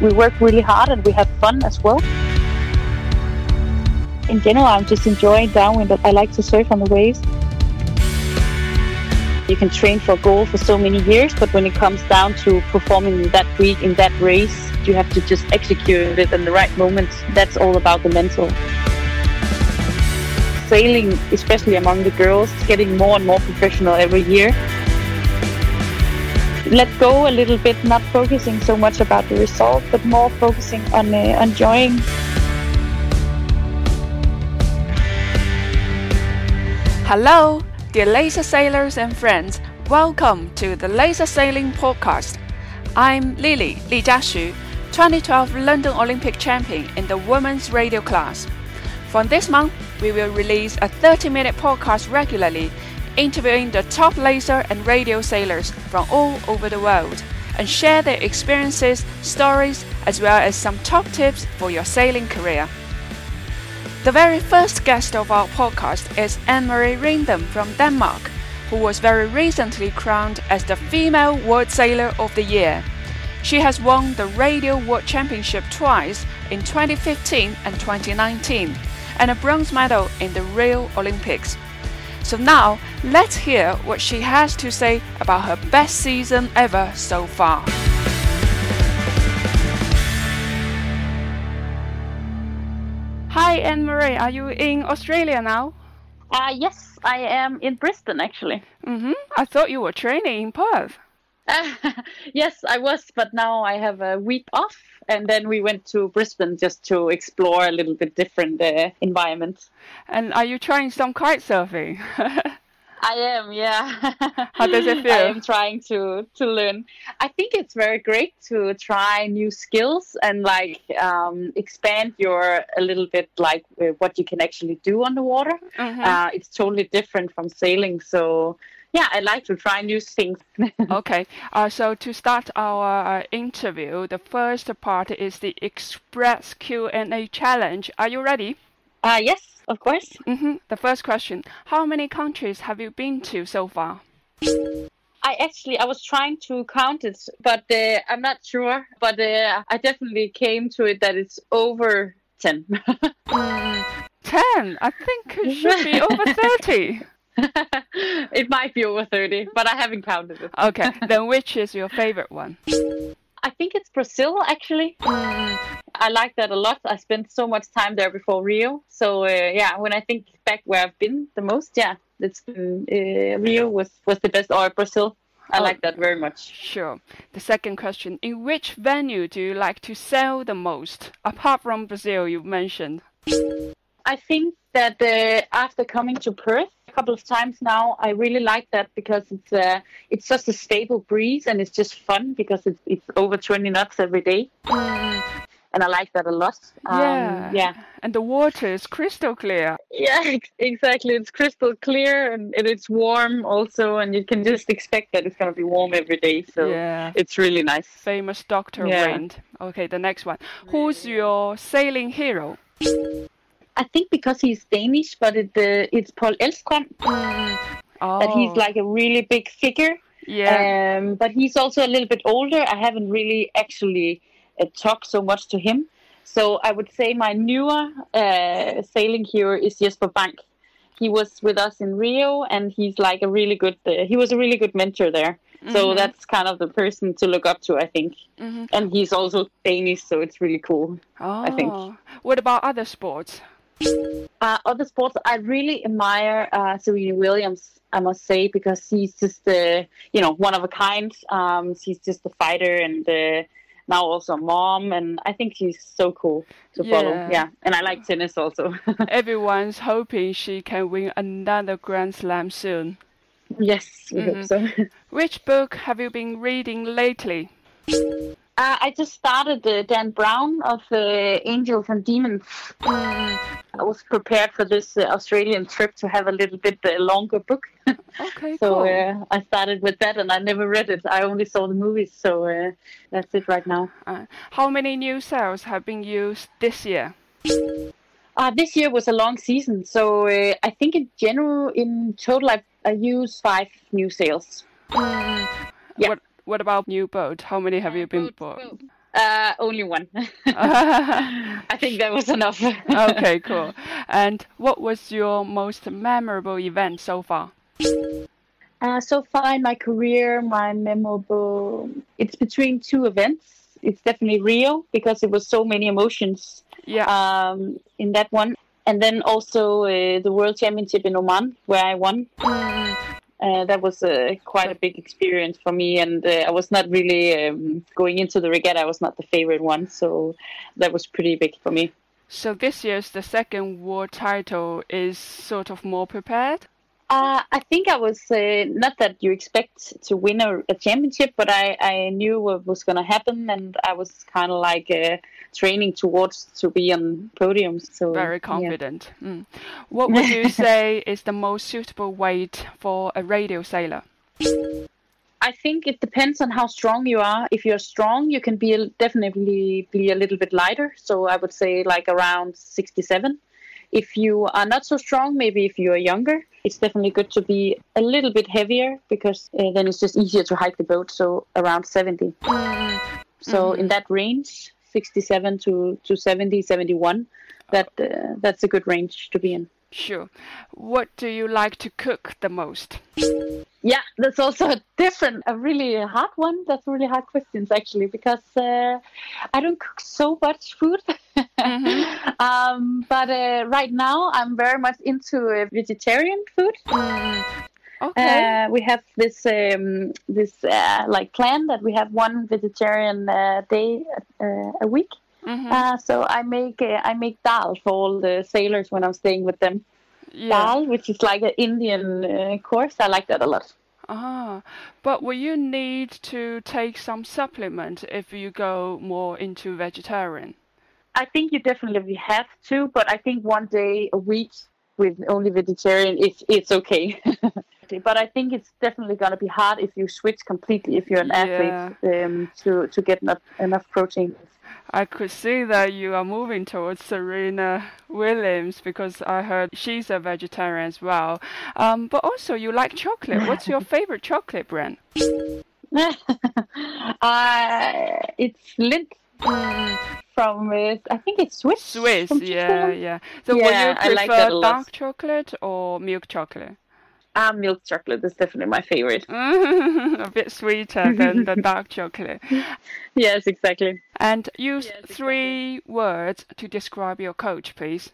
we work really hard and we have fun as well. In general, I'm just enjoying downwind. I like to surf on the waves. You can train for a goal for so many years, but when it comes down to performing that week in that race, you have to just execute it in the right moment. That's all about the mental. Sailing, especially among the girls, is getting more and more professional every year. Let go a little bit, not focusing so much about the result, but more focusing on uh, enjoying Hello, dear laser sailors and friends. Welcome to the Laser Sailing Podcast. I'm Lily Lijia Xu, 2012 London Olympic champion in the women's radial class. From this month, we will release a 30 minute podcast regularly, interviewing the top laser and radial sailors from all over the world and share their experiences, stories, as well as some top tips for your sailing career. The very first guest of our podcast is Anne-Marie Rindom from Denmark, who was very recently crowned as the Female World Sailor of the Year. She has won the Radial World Championship twice in 2015 and 2019, and a bronze medal in the Rio Olympics. So now, let's hear what she has to say about her best season ever so far. Hi, Anne Marie. Are you in Australia now? Uh, yes, I am in Brisbane actually. Mm-hmm. I thought you were training in Perth. Yes, I was, but now I have a week off, and then we went to Brisbane just to explore a little bit different uh, environment. And are you trying some kite surfing? I am, yeah. How does it feel? I am trying to to learn. I think it's very great to try new skills and like um, expand your a little bit like uh, what you can actually do on the water. Mhm. Uh, it's totally different from sailing, so yeah, I like to try new things. okay. Uh, so to start our uh, interview, the first part is the Express Q&A challenge. Are you ready? uh, yes, of course. Mm-hmm. The first question: How many countries have you been to so far? I actually I was trying to count it, but uh, I'm not sure. But uh, I definitely came to it that it's over ten. Mm, Ten. I think it should be over thirty. it might be over thirty, but I haven't counted it. Okay. then which is your favorite one? I think it's Brazil actually. I like that a lot. I spent so much time there before Rio, so uh, yeah. When I think back where I've been the most, yeah, it's been uh, Rio was was the best, or Brazil. I Oh. like that very much. Sure. The second question: In which venue do you like to sail the most, apart from Brazil you mentioned? I think that uh, after coming to Perth a couple of times now, I really like that because it's uh, it's just a stable breeze and it's just fun because it's it's over 20 knots every day, and I like that a lot. Um, yeah. yeah, And the water is crystal clear. yeah, exactly. It's crystal clear and, and it's warm also, and you can just expect that it's gonna be warm every day. So yeah. it's really nice. Famous Doctor Yeah. Wind. Okay, the next one. Who's your sailing hero? I think because he's Danish, but it uh, it's Paul Elvstrøm. Oh, That he's like a really big figure. yeah. Um, but he's also a little bit older. I haven't really actually uh, talked so much to him. So I would say my newer uh, sailing hero is Jesper Bank. He was with us in Rio, and he's like a really good. Uh, he was a really good mentor there. So that's kind of the person to look up to, I think. Mhm. And he's also Danish, so it's really cool. oh. I think. What about other sports? Uh, other sports, I really admire uh, Serena Williams. I must say because she's just, uh, you know, one of a kind. Um, she's just a fighter and uh, now also a mom, and I think she's so cool to follow. Yeah. Yeah, and I like tennis also. Everyone's hoping she can win another Grand Slam soon. yes, we hope so. Which book have you been reading lately? Uh, I just started uh, Dan Brown of uh, Angels and Demons. I was prepared for this uh, Australian trip to have a little bit uh, longer book. Okay, So cool. uh, I started with that, and I never read it. I only saw the movies, so uh, that's it right now. Uh, how many new sails have been used this year? Uh, this year was a long season, so uh, I think in general, in total, I, I used five new sails. Yeah. What What about new boat? How many have you been bought? Uh, only one. I think that was enough. okay, cool. And what was your most memorable event so far? Uh, so far in my career, my memorable, it's between two events. It's definitely Rio because it was so many emotions Yeah. um, in that one. And then also uh, the World Championship in Oman, where I won. Uh, that was uh, quite a big experience for me, and uh, I was not really um, going into the regatta. I was not the favorite one, so that was pretty big for me. so this year's the second world title is sort of more prepared. Uh, I think I was uh, not that you expect to win a, a championship, but I, I knew what was going to happen, and I was kind of like uh, training towards to be on podiums. So Very yeah. confident. Mm. What would you say is the most suitable weight for a radial sailor? I think it depends on how strong you are. If you're strong, you can be a, definitely be a little bit lighter. So I would say like around 67. If you are not so strong, maybe if you are younger, it's definitely good to be a little bit heavier because uh, then it's just easier to hike the boat. So around 70. Mm, So in that range, 67 to, to 70, 71, that uh, that's a good range to be in. Sure. What do you like to cook the most? Yeah, that's also a different, a really hard one. That's really hard questions actually, because uh, I don't cook so much food. um, but uh, right now, I'm very much into uh, vegetarian food. Mm, okay. Uh, we have this um, this uh, like plan that we have one vegetarian uh, day uh, a week. Mhm. Uh, so I make uh, I make dal for all the sailors when I'm staying with them. Yeah. Dal, which is like an Indian uh, course. I like that a lot. Ah, but will you need to take some supplement if you go more into vegetarian? I think you definitely have to, but I think one day a week with only vegetarian is it's okay. but I think it's definitely gonna be hard if you switch completely if you're an athlete um, to to get enough enough protein. I could see that you are moving towards Serena Williams because I heard she's a vegetarian as well. Um, but also you like chocolate. What's your favorite chocolate brand? uh, it's Lindt from uh, I think it's Swiss. Swiss, yeah, yeah. So Yeah, will you prefer like that a lot. dark chocolate or milk chocolate? Ah, milk chocolate is definitely my favorite. a bit sweeter than the dark chocolate. Yes, exactly. And use Yes, exactly. three words to describe your coach, please.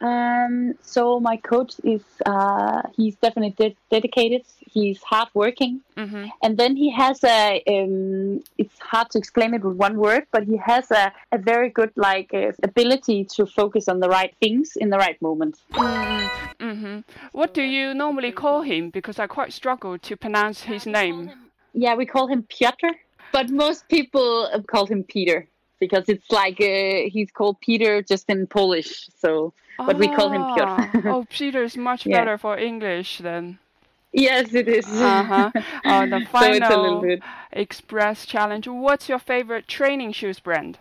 Um, so my coach is uh, he's definitely de- dedicated. He's hardworking, hmm and then he has a. Um, it's hard to explain it with one word, but he has a, a very good like uh, ability to focus on the right things in the right moment. Mm-hmm. What do you normally call him? Because I quite struggle to pronounce his name. Yeah, we call him Piotr, but most people uh, call him Peter because it's like uh, he's called Peter just in Polish. So, but we call him Ah, Piotr. oh, Peter is much Yeah. better for English then. yes, it is. Uh-huh. Oh, the so it's a little final bit. Express Challenge. What's your favorite training shoes brand?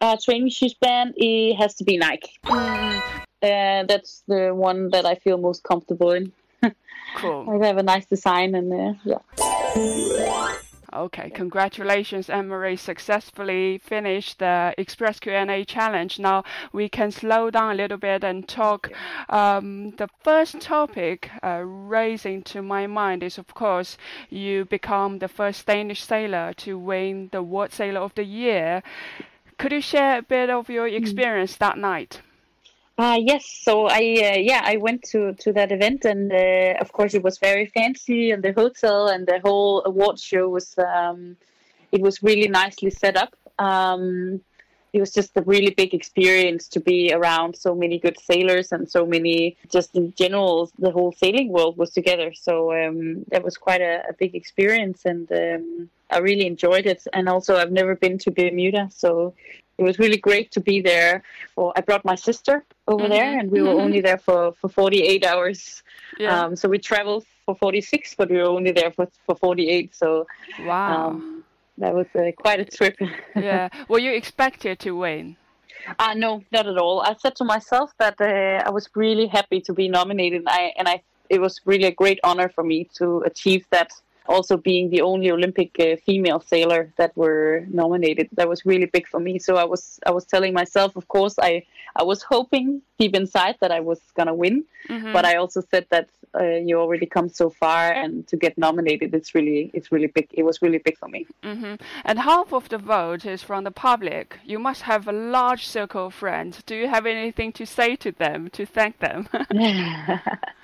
Uh, training shoes brand, it has to be Nike. Uh, that's the one that I feel most comfortable in. Cool. I have a nice design and uh, yeah. Okay, congratulations, Anne-Marie successfully finished the Express Q&A challenge. Now we can slow down a little bit and talk. Um, the first topic uh, raising to my mind is, of course, you become the first Danish sailor to win the World Sailor of the Year. Could you share a bit of your experience that night? Uh, yes, so I uh, yeah I went to to that event and uh, of course it was very fancy and the hotel and the whole award show was um, it was really nicely set up. Um, it was just a really big experience to be around so many good sailors and so many just in general the whole sailing world was together. So um, that was quite a, a big experience and um, I really enjoyed it. And also I've never been to Bermuda, so it was really great to be there. For I brought my sister over there, Mhm. and we were Mhm. only there for, for 48 hours. Yeah. Um, so we traveled for 46, but we were only there for, for 48. So wow. um, that was uh, quite a trip. yeah. Were you expected to win? uh, no, not at all. I said to myself that uh, I was really happy to be nominated. I, and I, it was really a great honor for me to achieve that also being the only Olympic uh, female sailor that were nominated, that was really big for me. So I was I was telling myself, of course, I I was hoping deep inside that I was gonna win, mm-hmm. but I also said that uh, you already come so far, and to get nominated, it's really it's really big. It was really big for me. Mm-hmm. And half of the vote is from the public. You must have a large circle of friends. Do you have anything to say to them to thank them?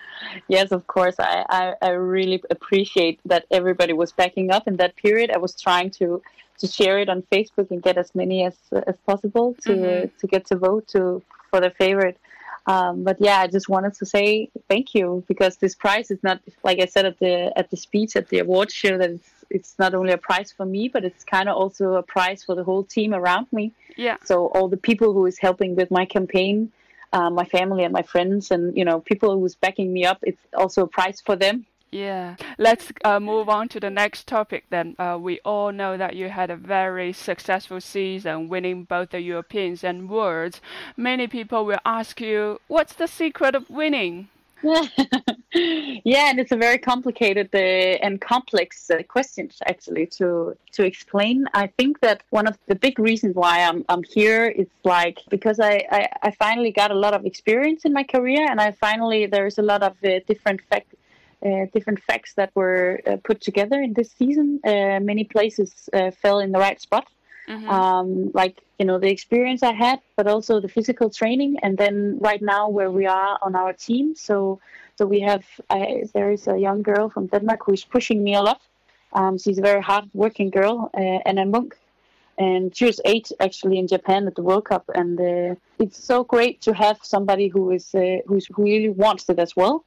yes, of course. I, I, I really appreciate that everybody was backing up in that period. I was trying to to share it on Facebook and get as many as as possible to mm-hmm. to get to vote to for the favorite. Um, but yeah, I just wanted to say thank you because this prize is not like I said at the at the speech at the award show that it's it's not only a prize for me, but it's kind of also a prize for the whole team around me. Yeah. So all the people who is helping with my campaign, uh, my family and my friends, and you know people who's backing me up, it's also a prize for them. Yeah, let's uh, move on to the next topic then. Uh, we all know that you had a very successful season, winning both the Europeans and Worlds. Many people will ask you, what's the secret of winning? yeah, and it's a very complicated uh, and complex uh, question actually to to explain. I think that one of the big reasons why I'm I'm here is like because I, I, I finally got a lot of experience in my career, and I finally there's a lot of uh, different factors uh, different facts that were uh, put together in this season. Uh, many places fell in the right spot. Mm-hmm. Um, like you know the experience I had, but also the physical training, and then right now where we are on our team. So so we have I, there is a young girl from Denmark who is pushing me a lot. Um, she's a very hard-working girl, uh, Anna Munch and she was eight actually in Japan at the World Cup, and uh, it's so great to have somebody who is uh, who really wants it as well,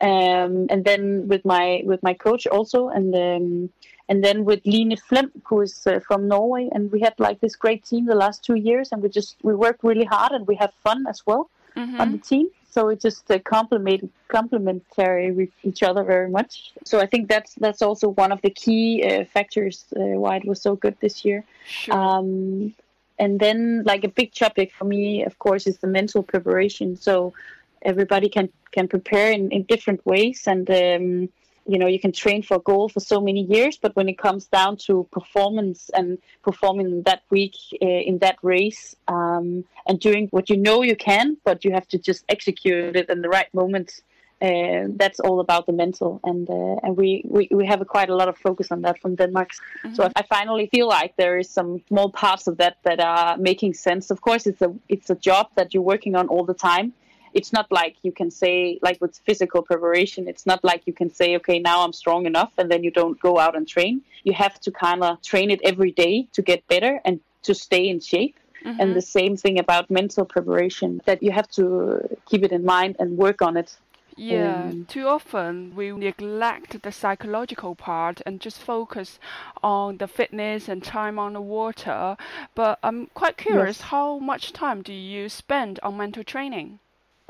um, and then with my with my coach also, and um, and then with Line Flem, who is uh, from Norway, and we had like this great team the last two years, and we just we work really hard and we have fun as well mm-hmm. on the team. So it just uh, complement complementary with each other very much. So I think that's that's also one of the key uh, factors uh, why it was so good this year. Sure. Um, and then like a big topic for me, of course, is the mental preparation. So everybody can can prepare in, in different ways and um, you know you can train for a goal for so many years but when it comes down to performance and performing that week uh, in that race um, and doing what you know you can but you have to just execute it in the right moment uh, that's all about the mental and uh, and we, we we have a, quite a lot of focus on that from Denmark. Mm-hmm. So I finally feel like there is some small parts of that that are making sense. Of course, it's a it's a job that you're working on all the time, it's not like you can say like with physical preparation it's not like you can say okay now i'm strong enough and then you don't go out and train you have to kind of train it every day to get better and to stay in shape mm-hmm. and the same thing about mental preparation that you have to keep it in mind and work on it yeah, um, too often we neglect the psychological part and just focus on the fitness and time on the water. But I'm quite curious, yes. how much time do you spend on mental training?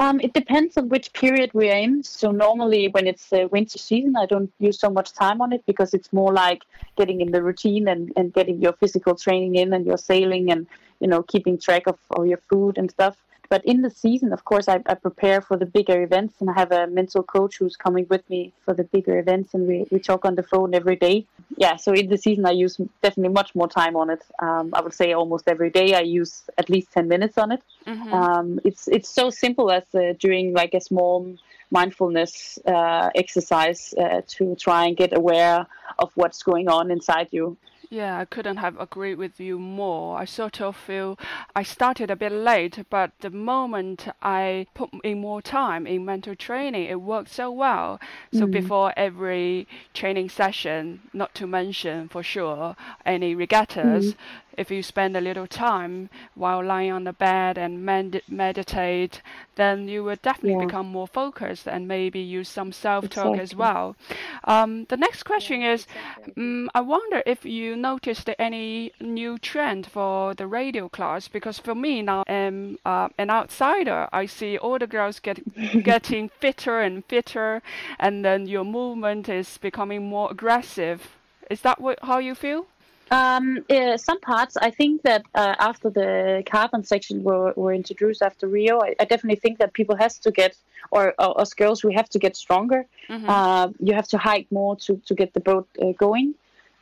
Um, it depends on which period we're in. So normally, when it's uh, winter season, I don't use so much time on it because it's more like getting in the routine and, and getting your physical training in and your sailing and you know keeping track of, of your food and stuff. But in the season, of course, I, I, prepare for the bigger events, and I have a mental coach who's coming with me for the bigger events, and we, we talk on the phone every day. Yeah, so in the season, I use definitely much more time on it. Um, I would say almost every day I use at least ten minutes on it. Mm-hmm. Um, it's it's so simple as uh, doing like a small mindfulness uh, exercise uh, to try and get aware of what's going on inside you. Yeah, I couldn't have agreed with you more. I sort of feel I started a bit late, but the moment I put in more time in mental training, it worked so well. So mm. before every training session, not to mention for sure any regattas, mm if you spend a little time while lying on the bed and med- meditate, then you will definitely yeah. become more focused and maybe use some self-talk exactly. as well. Um, the next question yeah, is, exactly. um, I wonder if you noticed any new trend for the radial class because for me now, I'm uh, an outsider. I see all the girls get getting fitter and fitter, and then your movement is becoming more aggressive. Is that what, how you feel? Um, uh, some parts, I think that uh, after the carbon section were, were introduced after Rio, I, I definitely think that people has to get, or, or us girls, we have to get stronger. Mm-hmm. Uh, you have to hike more to, to get the boat uh, going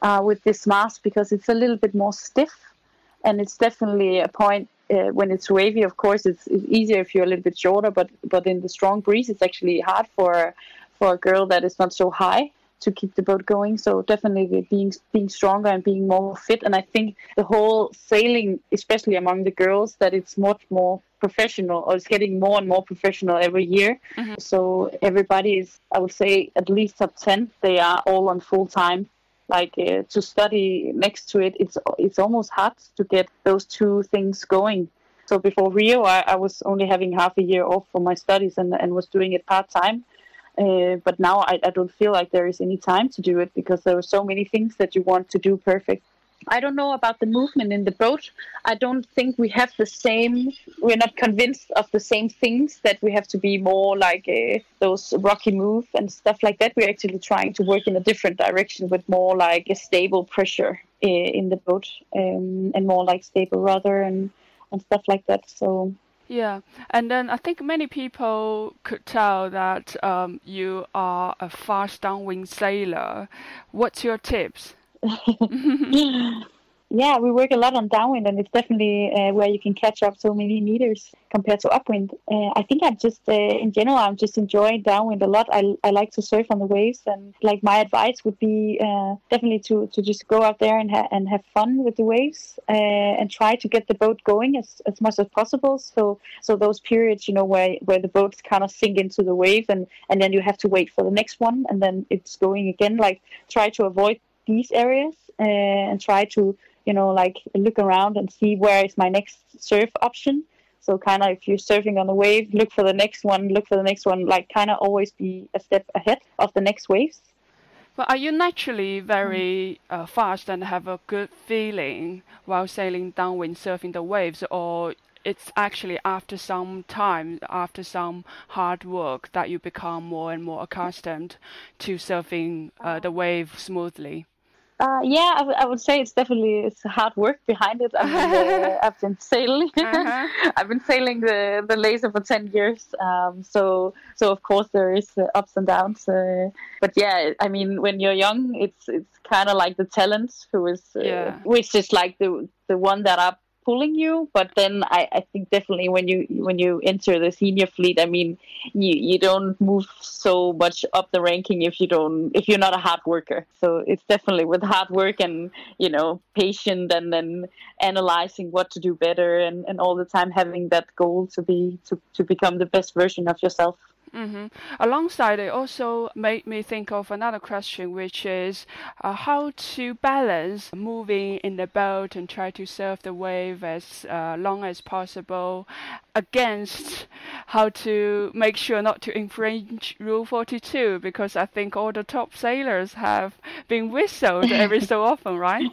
uh, with this mast because it's a little bit more stiff, and it's definitely a point uh, when it's wavy. Of course, it's, it's easier if you're a little bit shorter, but but in the strong breeze, it's actually hard for for a girl that is not so high to keep the boat going. So definitely being being stronger and being more fit. And I think the whole sailing, especially among the girls, that it's much more professional or it's getting more and more professional every year. Mm-hmm. So everybody is, I would say, at least top ten. They are all on full time. Like uh, to study next to it, it's it's almost hard to get those two things going. So before Rio, I, I was only having half a year off for my studies and, and was doing it part time uh, but now I, I don't feel like there is any time to do it because there are so many things that you want to do perfect. I don't know about the movement in the boat. I don't think we have the same. We're not convinced of the same things that we have to be more like uh, those rocky move and stuff like that. We're actually trying to work in a different direction with more like a stable pressure uh, in the boat um, and more like stable rudder and and stuff like that. So yeah, and then I think many people could tell that um, you are a fast downwind sailor. What's your tips? Yeah, we work a lot on downwind, and it's definitely uh, where you can catch up so many meters compared to upwind. Uh, I think I'm just, uh, in general, I'm just enjoying downwind a lot. I, I like to surf on the waves, and like my advice would be uh, definitely to, to just go out there and ha- and have fun with the waves, uh, and try to get the boat going as, as much as possible. So so those periods, you know, where where the boats kind of sink into the wave, and and then you have to wait for the next one, and then it's going again. Like try to avoid these areas uh, and try to you know, like look around and see where is my next surf option. So kind of if you're surfing on a wave, look for the next one, look for the next one, like kind of always be a step ahead of the next waves. But are you naturally very uh, fast and have a good feeling while sailing downwind, surfing the waves, or it's actually after some time, after some hard work, that you become more and more accustomed to surfing uh, the wave smoothly? Uh, yeah, I, w- I would say it's definitely it's hard work behind it. I mean, uh, I've been sailing. Uh-huh. I've been sailing the the laser for ten years. Um, so so of course there is uh, ups and downs. Uh, but yeah, I mean, when you're young, it's it's kind of like the talent who is, uh, yeah. which is like the the one that are pulling you. But then I, I think definitely when you when you enter the senior fleet, I mean, you you don't move so much up the ranking if you don't if you're not a hard worker. So it's definitely with hard work and you know patient and then analyzing what to do better and, and all the time having that goal to be to, to become the best version of yourself. Mm-hmm. Alongside, it also made me think of another question, which is uh, how to balance moving in the boat and try to surf the wave as uh, long as possible against how to make sure not to infringe Rule 42, because I think all the top sailors have been whistled every so often, right?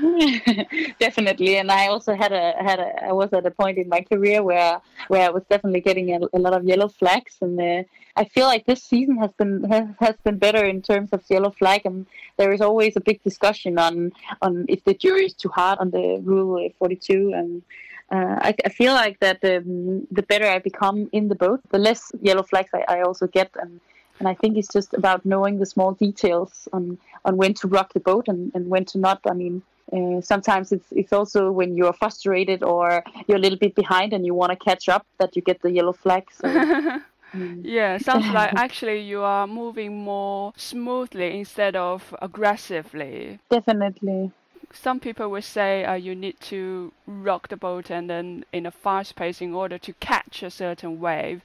definitely and i also had a had a i was at a point in my career where where i was definitely getting a, a lot of yellow flags and uh, i feel like this season has been has, has been better in terms of yellow flag and there is always a big discussion on on if the jury is too hard on the rule 42 and uh, I, I, feel like that the, the better I become in the boat, the less yellow flags I, I also get, and and I think it's just about knowing the small details on on when to rock the boat and, and when to not. I mean, uh, sometimes it's it's also when you're frustrated or you're a little bit behind and you want to catch up that you get the yellow flag. So. Mm. Yeah, sounds like actually you are moving more smoothly instead of aggressively. Definitely. Some people would say uh, you need to rock the boat and then in a fast pace in order to catch a certain wave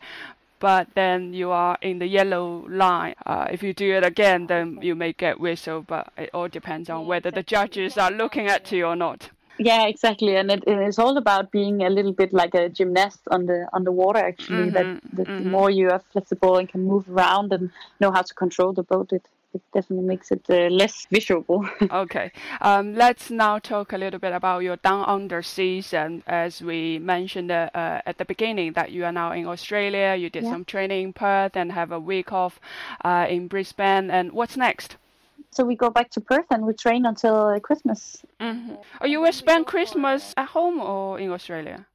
but then you are in the yellow line. Uh, if you do it again, then you may get whistled, but it all depends on whether the judges are looking at you or not. Yeah, exactly, and it, it's all about being a little bit like a gymnast on the on the water. Actually, mm-hmm, that, that mm-hmm. the more you are flexible and can move around and know how to control the boat, it it definitely makes it uh, less visual. okay, um, let's now talk a little bit about your down under season. As we mentioned uh, uh, at the beginning, that you are now in Australia. You did yeah. some training in Perth and have a week off uh, in Brisbane. And what's next? so we go back to Perth and we train until uh, Christmas. Mm-hmm. Oh, you will spend Christmas at home or in Australia?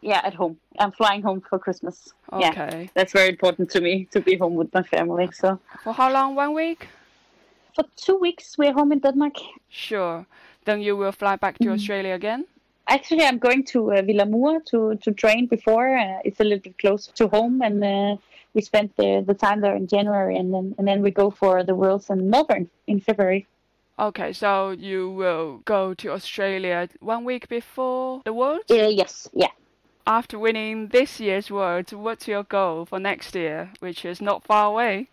Yeah, at home. I'm flying home for Christmas. Okay. Yeah, that's very important to me to be home with my family. So For how long? One week? For two weeks we're home in Denmark. Sure. Then you will fly back to Mm. Australia again? Actually, I'm going to uh, Vilamoura to to train before. Uh, it's a little bit closer to home, and uh, we spent the the time there in January, and then and then we go for the Worlds in Melbourne in February. Okay, so you will go to Australia one week before the Worlds? Uh, yes, yeah. After winning this year's Worlds, what's your goal for next year, which is not far away?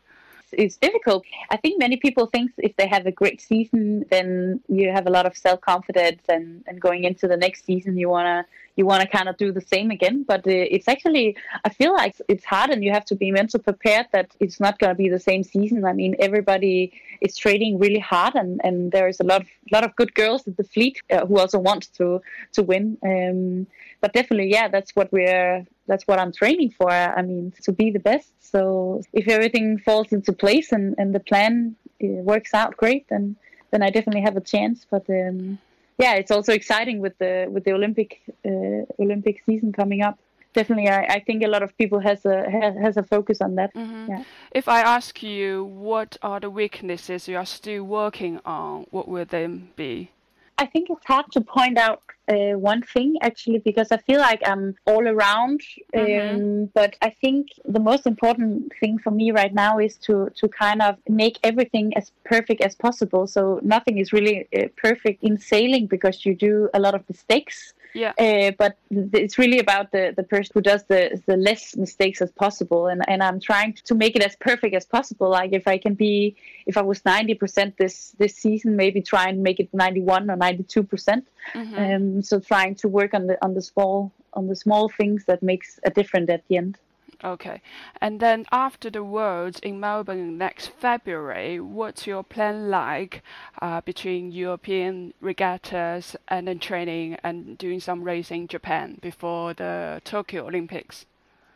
It's difficult. I think many people think if they have a great season, then you have a lot of self confidence, and, and going into the next season, you wanna you wanna kind of do the same again. But uh, it's actually I feel like it's hard, and you have to be mentally prepared that it's not gonna be the same season. I mean, everybody is trading really hard, and, and there's a lot of lot of good girls at the fleet uh, who also want to to win. Um, but definitely, yeah, that's what we're that's what I'm training for. I mean, to be the best. So if everything falls into place and, and the plan uh, works out great, then then I definitely have a chance. But um, yeah, it's also exciting with the with the Olympic uh, Olympic season coming up. Definitely, I, I think a lot of people has a has, a focus on that. Mhm. Yeah. If I ask you what are the weaknesses you are still working on, what will them be? I think it's hard to point out uh, one thing actually because I feel like I'm all around. Um, Mhm. but I think the most important thing for me right now is to to kind of make everything as perfect as possible. So nothing is really uh, perfect in sailing because you do a lot of mistakes. Yeah. Uh, but it's really about the, the person who does the, the less mistakes as possible. And, and I'm trying to make it as perfect as possible. Like if I can be, if I was 90% this, this season, maybe try and make it 91 or 92%. Mhm. Um, so trying to work on the, on the small, on the small things that makes a difference at the end. Okay. And then after the Worlds in Melbourne next February, what's your plan like uh, between European regattas and then training and doing some racing in Japan before the Tokyo Olympics?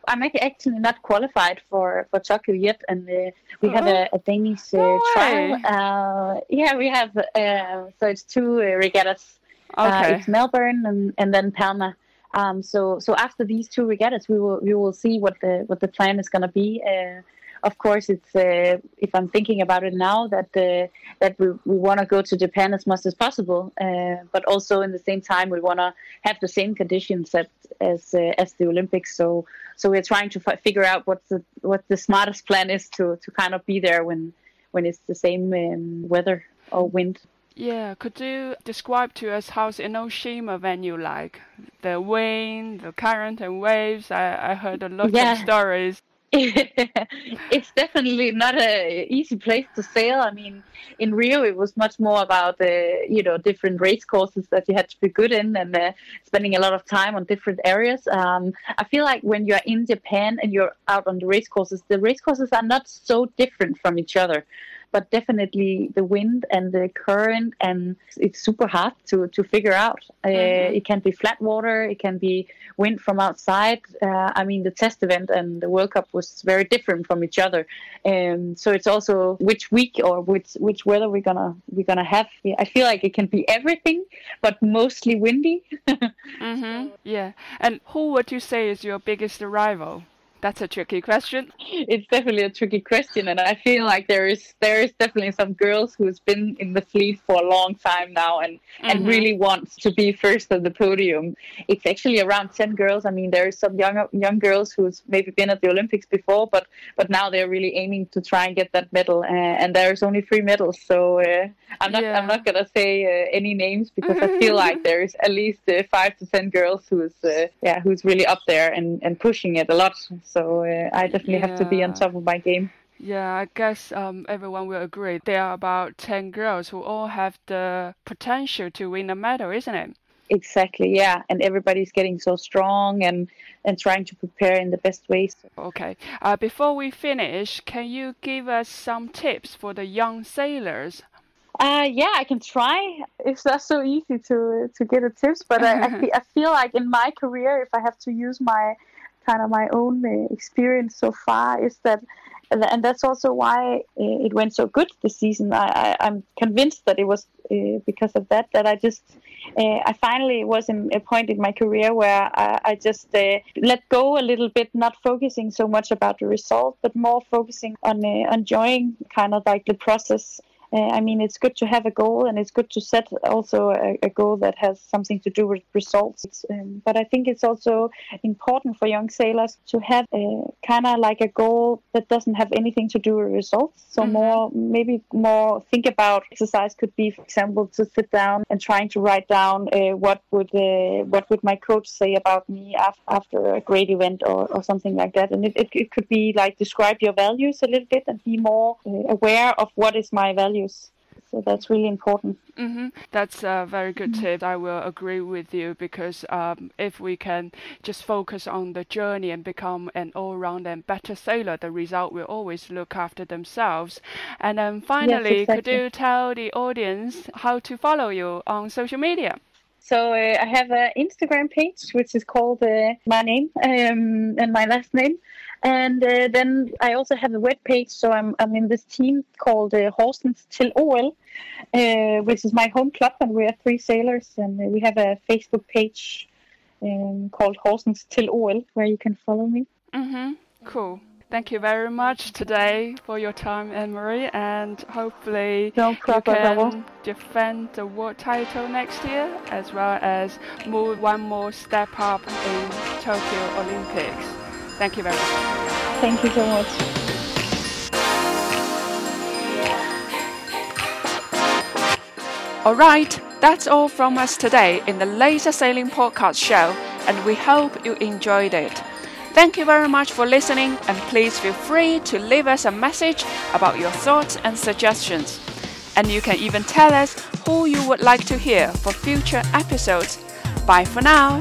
I'm actually not qualified for, for Tokyo yet, and uh, we have a, a Danish uh, No trial. Uh, yeah, we have. Uh, so it's two uh, regattas. Uh, Okay. it's Melbourne and, and then Palma. Um, so so after these two regattas, we will we will see what the what the plan is going to be. Uh, of course, it's uh, if I'm thinking about it now that uh, that we, we want to go to Japan as much as possible, uh, but also in the same time we want to have the same conditions that, as uh, as the Olympics. So so we're trying to fi- figure out what the what the smartest plan is to to kind of be there when when it's the same um, weather or wind. Yeah, could you describe to us how's Enoshima venue like? The wind, the current and waves. I, I heard a lot Yeah. of stories. it's definitely not a easy place to sail. I mean, in Rio, it was much more about the you know different race courses that you had to be good in and uh, spending a lot of time on different areas. Um, I feel like when you're in Japan and you're out on the race courses, the race courses are not so different from each other. But definitely the wind and the current, and it's super hard to, to figure out. Uh, Mhm. It can be flat water, it can be wind from outside. Uh, I mean, the test event and the World Cup was very different from each other. Um, so it's also which week or which which weather we're gonna we're gonna have. I feel like it can be everything, but mostly windy. Mm-hmm. Yeah. And who would you say is your biggest rival? That's a tricky question. it's definitely a tricky question, and I feel like there is there is definitely some girls who's been in the fleet for a long time now and and Mhm. really wants to be first on the podium. It's actually around ten girls. I mean, there is some young young girls who's maybe been at the Olympics before, but but now they're really aiming to try and get that medal. Uh, and there's only three medals, so uh, I'm not Yeah. I'm not gonna say uh, any names because I feel like there's at least uh, five to ten girls who's uh, yeah who's really up there and and pushing it a lot. So uh, I definitely have to be on top of my game. Yeah, I guess um, everyone will agree. There are about 10 girls who all have the potential to win a medal, isn't it? Exactly, yeah. And everybody's getting so strong and and trying to prepare in the best ways. Okay. Uh, before we finish, can you give us some tips for the young sailors? Uh, yeah, I can try. It's not so easy to to get a tips, but I, I, I feel like in my career, if I have to use my kind of my own uh, experience so far is that and that's also why uh, it went so good this season. I, am convinced that it was uh, because of that that I just uh, I finally was in a point in my career where I, I just uh, let go a little bit, not focusing so much about the result, but more focusing on uh, enjoying kind of like the process uh, I mean, it's good to have a goal, and it's good to set also a, a goal that has something to do with results. Um, but I think it's also important for young sailors to have a kind of like a goal that doesn't have anything to do with results. So mm-hmm. more, maybe more think about exercise could be, for example, to sit down and trying to write down uh, what would uh, what would my coach say about me after, after a great event or, or something like that. And it, it, it could be like describe your values a little bit and be more uh, aware of what is my value values. So that's really important. Mm-hmm. That's a very good mm-hmm. tip. I will agree with you because um, if we can just focus on the journey and become an all-round and better sailor, the result will always look after themselves. And then finally, yes, exactly. could you tell the audience how to follow you on social media? So uh, I have an Instagram page which is called uh, my name um, and my last name, and uh, then I also have a web page. So I'm I'm in this team called uh, Horsens til OL, uh, which is my home club, and we are three sailors, and we have a Facebook page um, called Horsens til OL where you can follow me. Mhm. Cool. Thank you very much today for your time, Anne Marie, and hopefully no you can defend the world title next year, as well as move one more step up in Tokyo Olympics. Thank you very much. Thank you so much. All right, that's all from us today in the Laser Sailing Podcast Show, and we hope you enjoyed it. Thank you very much for listening, and please feel free to leave us a message about your thoughts and suggestions. And you can even tell us who you would like to hear for future episodes. Bye for now.